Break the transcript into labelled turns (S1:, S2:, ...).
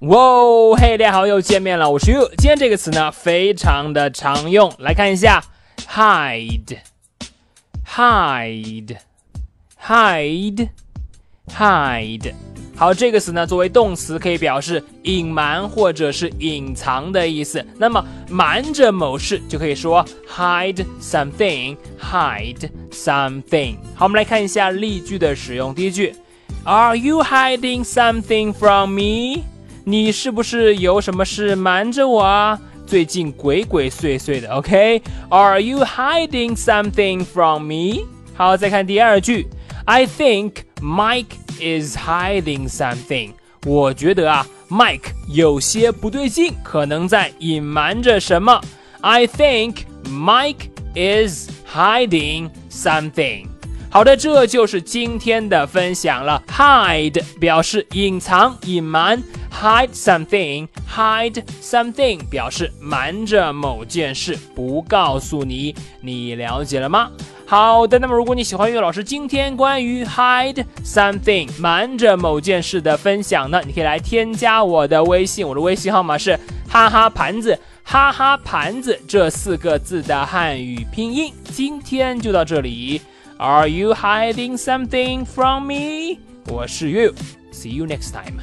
S1: 哇哦，嘿，大家好，又见面了，我是 You。今天这个词呢，非常的常用，来看一下，hide，hide，hide，hide。好，这个词呢，作为动词，可以表示隐瞒或者是隐藏的意思。那么，瞒着某事，就可以说 hide something，hide something。好，我们来看一下例句的使用。第一句，Are you hiding something from me？你是不是有什么事瞒着我啊？最近鬼鬼祟祟的。OK，Are you hiding something from me？好，再看第二句，I think Mike。is hiding something。我觉得啊，Mike 有些不对劲，可能在隐瞒着什么。I think Mike is hiding something。好的，这就是今天的分享了。Hide 表示隐藏、隐瞒，hide something，hide something 表示瞒着某件事，不告诉你。你了解了吗？好的，那么如果你喜欢岳老师今天关于 hide something 瞒着某件事的分享呢，你可以来添加我的微信，我的微信号码是哈哈盘子，哈哈盘子这四个字的汉语拼音。今天就到这里，Are you hiding something from me？我是 You，See you next time。